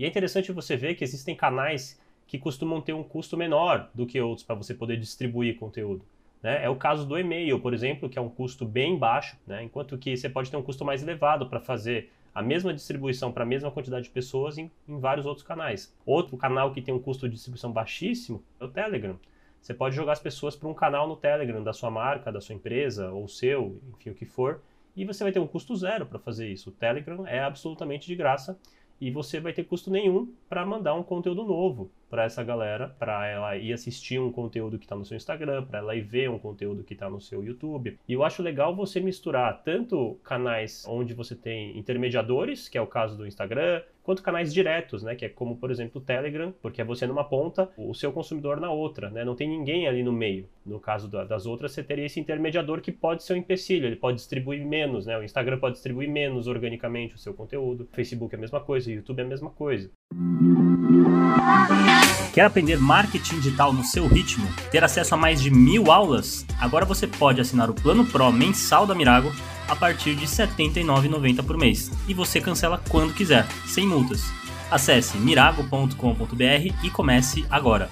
E é interessante você ver que existem canais que costumam ter um custo menor do que outros para você poder distribuir conteúdo. Né? É o caso do e-mail, por exemplo, que é um custo bem baixo, né? enquanto que você pode ter um custo mais elevado para fazer a mesma distribuição para a mesma quantidade de pessoas em, em, vários outros canais. Outro canal que tem um custo de distribuição baixíssimo é o Telegram. Você pode jogar as pessoas para um canal no Telegram da sua marca, da sua empresa ou seu, enfim, o que for, e você vai ter um custo zero para fazer isso. O Telegram é absolutamente de graça e você vai ter custo nenhum para mandar um conteúdo novo para essa galera, para ela ir assistir um conteúdo que está no seu Instagram, para ela ir ver um conteúdo que está no seu YouTube. E eu acho legal você misturar tanto canais onde você tem intermediadores, que é o caso do Instagram, quanto canais diretos, né, que é como, por exemplo, o Telegram, porque é você numa ponta, o seu consumidor na outra, né, não tem ninguém ali no meio. No caso das outras, você teria esse intermediador que pode ser um empecilho, ele pode distribuir menos, né, o Instagram pode distribuir menos organicamente o seu conteúdo, o Facebook é a mesma coisa, o YouTube é a mesma coisa. Quer aprender marketing digital no seu ritmo? Ter acesso a mais de mil aulas? Agora você pode assinar o Plano Pro mensal da Mirago a partir de R$ 79,90 por mês. E você cancela quando quiser, sem multas. Acesse mirago.com.br e comece agora.